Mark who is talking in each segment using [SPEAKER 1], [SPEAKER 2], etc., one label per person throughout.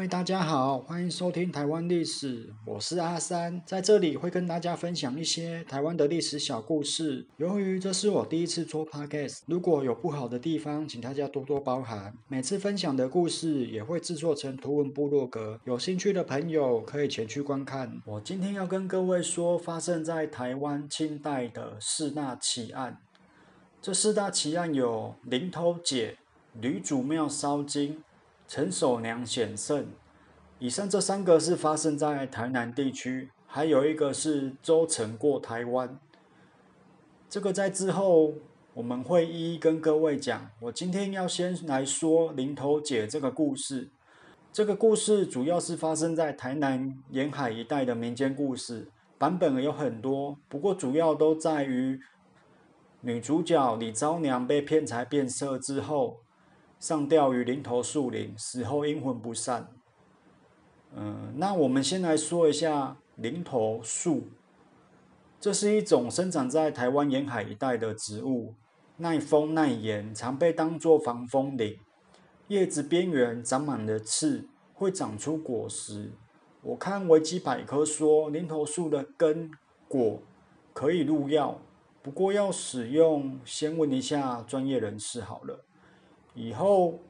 [SPEAKER 1] 位大家好，欢迎收听台湾历史，我是阿三，在这里会跟大家分享一些台湾的历史小故事。由于这是我第一次做 podcast，如果有不好的地方，请大家多多包涵。每次分享的故事也会制作成图文部落格，有兴趣的朋友可以前去观看。我今天要跟各位说，发生在台湾清代的四大奇案。这四大奇案有林头姐、吕祖庙烧金。陈守娘险胜，以上这三个是发生在台南地区，还有一个是周成过台湾。这个在之后我们会一一跟各位讲。我今天要先来说林头姐这个故事。这个故事主要是发生在台南沿海一带的民间故事，版本有很多，不过主要都在于女主角李昭娘被骗财变色之后。上吊于林头树林，死后阴魂不散。嗯，那我们先来说一下林头树。这是一种生长在台湾沿海一带的植物，耐风耐盐，常被当作防风林。叶子边缘长满了刺，会长出果实。我看维基百科说，林头树的根果可以入药，不过要使用，先问一下专业人士好了。以后，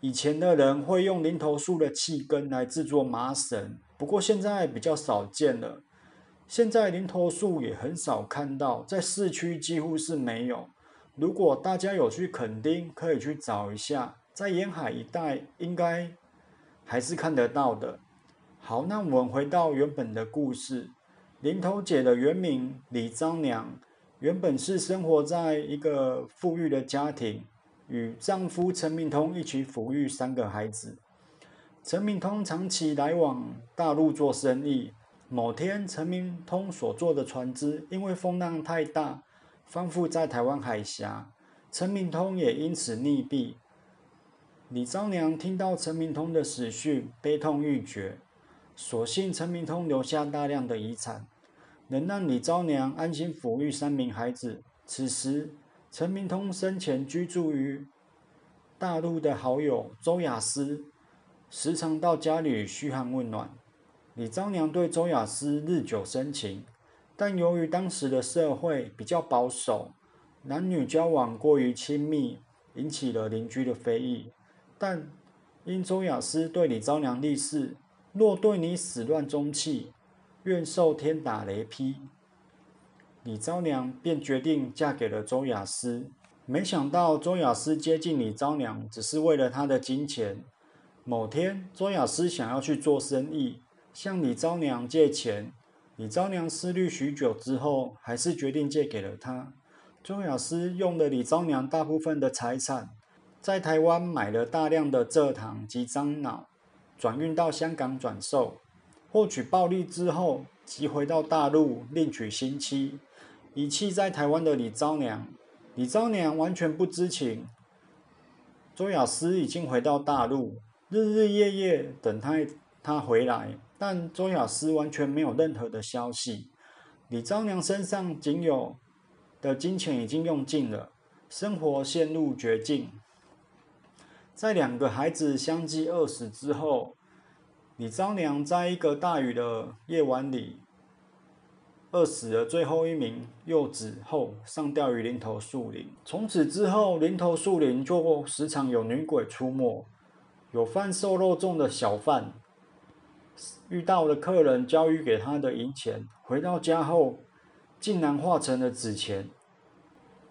[SPEAKER 1] 以前的人会用林头树的气根来制作麻绳，不过现在比较少见了。现在林头树也很少看到，在市区几乎是没有。如果大家有去垦丁，可以去找一下，在沿海一带应该还是看得到的。好，那我们回到原本的故事。林头姐的原名李章娘，原本是生活在一个富裕的家庭。与丈夫陈明通一起抚育三个孩子。陈明通长期来往大陆做生意。某天，陈明通所坐的船只因为风浪太大，翻覆在台湾海峡，陈明通也因此溺毙。李昭娘听到陈明通的死讯，悲痛欲绝。所幸陈明通留下大量的遗产，能让李昭娘安心抚育三名孩子。此时。陈明通生前居住于大陆的好友周雅思，时常到家里嘘寒问暖。李昭娘对周雅思日久生情，但由于当时的社会比较保守，男女交往过于亲密，引起了邻居的非议。但因周雅思对李昭娘立誓：若对你始乱终弃，愿受天打雷劈。李昭娘便决定嫁给了周雅思，没想到周雅思接近李昭娘只是为了她的金钱。某天，周雅思想要去做生意，向李昭娘借钱。李昭娘思虑许久之后，还是决定借给了他。周雅思用了李昭娘大部分的财产，在台湾买了大量的蔗糖及樟脑，转运到香港转售，获取暴利之后，即回到大陆另娶新妻。遗弃在台湾的李昭娘，李昭娘完全不知情。周雅思已经回到大陆，日日夜夜等他他回来，但周雅思完全没有任何的消息。李昭娘身上仅有的金钱已经用尽了，生活陷入绝境。在两个孩子相继饿死之后，李昭娘在一个大雨的夜晚里。饿死了最后一名幼子后，上吊于林头树林。从此之后，林头树林就时常有女鬼出没。有贩售肉粽的小贩遇到了客人交予给他的银钱，回到家后竟然化成了纸钱。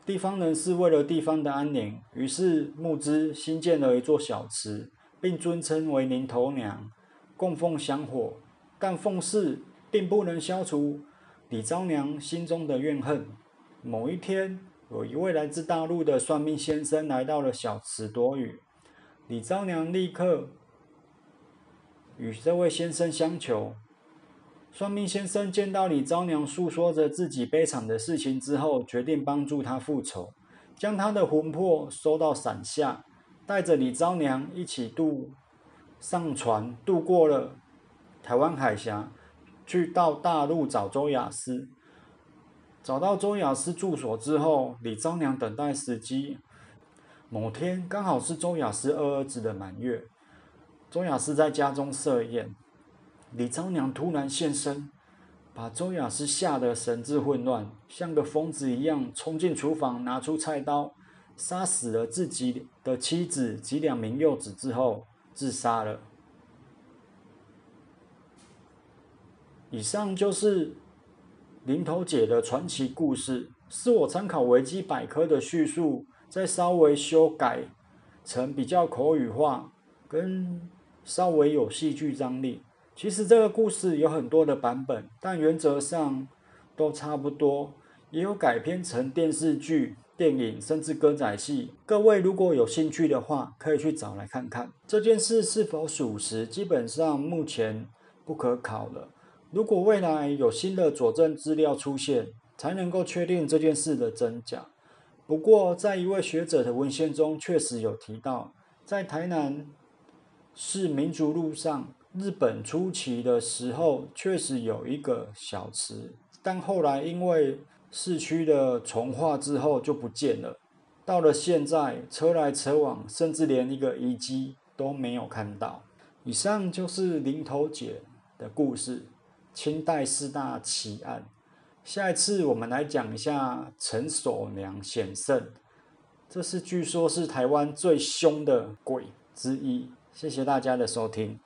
[SPEAKER 1] 地方人士为了地方的安宁，于是募资新建了一座小祠，并尊称为林头娘，供奉香火。但奉祀并不能消除。李昭娘心中的怨恨。某一天，有一位来自大陆的算命先生来到了小池躲雨。李昭娘立刻与这位先生相求。算命先生见到李昭娘诉说着自己悲惨的事情之后，决定帮助她复仇，将她的魂魄收到伞下，带着李昭娘一起渡上船，渡过了台湾海峡。去到大陆找周雅思，找到周雅思住所之后，李张娘等待时机。某天刚好是周雅思二儿子的满月，周雅思在家中设宴，李张娘突然现身，把周雅思吓得神志混乱，像个疯子一样冲进厨房，拿出菜刀，杀死了自己的妻子及两名幼子之后自杀了。以上就是林头姐的传奇故事，是我参考维基百科的叙述，再稍微修改成比较口语化，跟稍微有戏剧张力。其实这个故事有很多的版本，但原则上都差不多，也有改编成电视剧、电影，甚至歌仔戏。各位如果有兴趣的话，可以去找来看看。这件事是否属实，基本上目前不可考了。如果未来有新的佐证资料出现，才能够确定这件事的真假。不过，在一位学者的文献中，确实有提到，在台南市民族路上，日本初期的时候，确实有一个小池，但后来因为市区的重化之后就不见了。到了现在，车来车往，甚至连一个遗迹都没有看到。以上就是林头姐的故事。清代四大奇案，下一次我们来讲一下陈守娘显圣，这是据说是台湾最凶的鬼之一。谢谢大家的收听。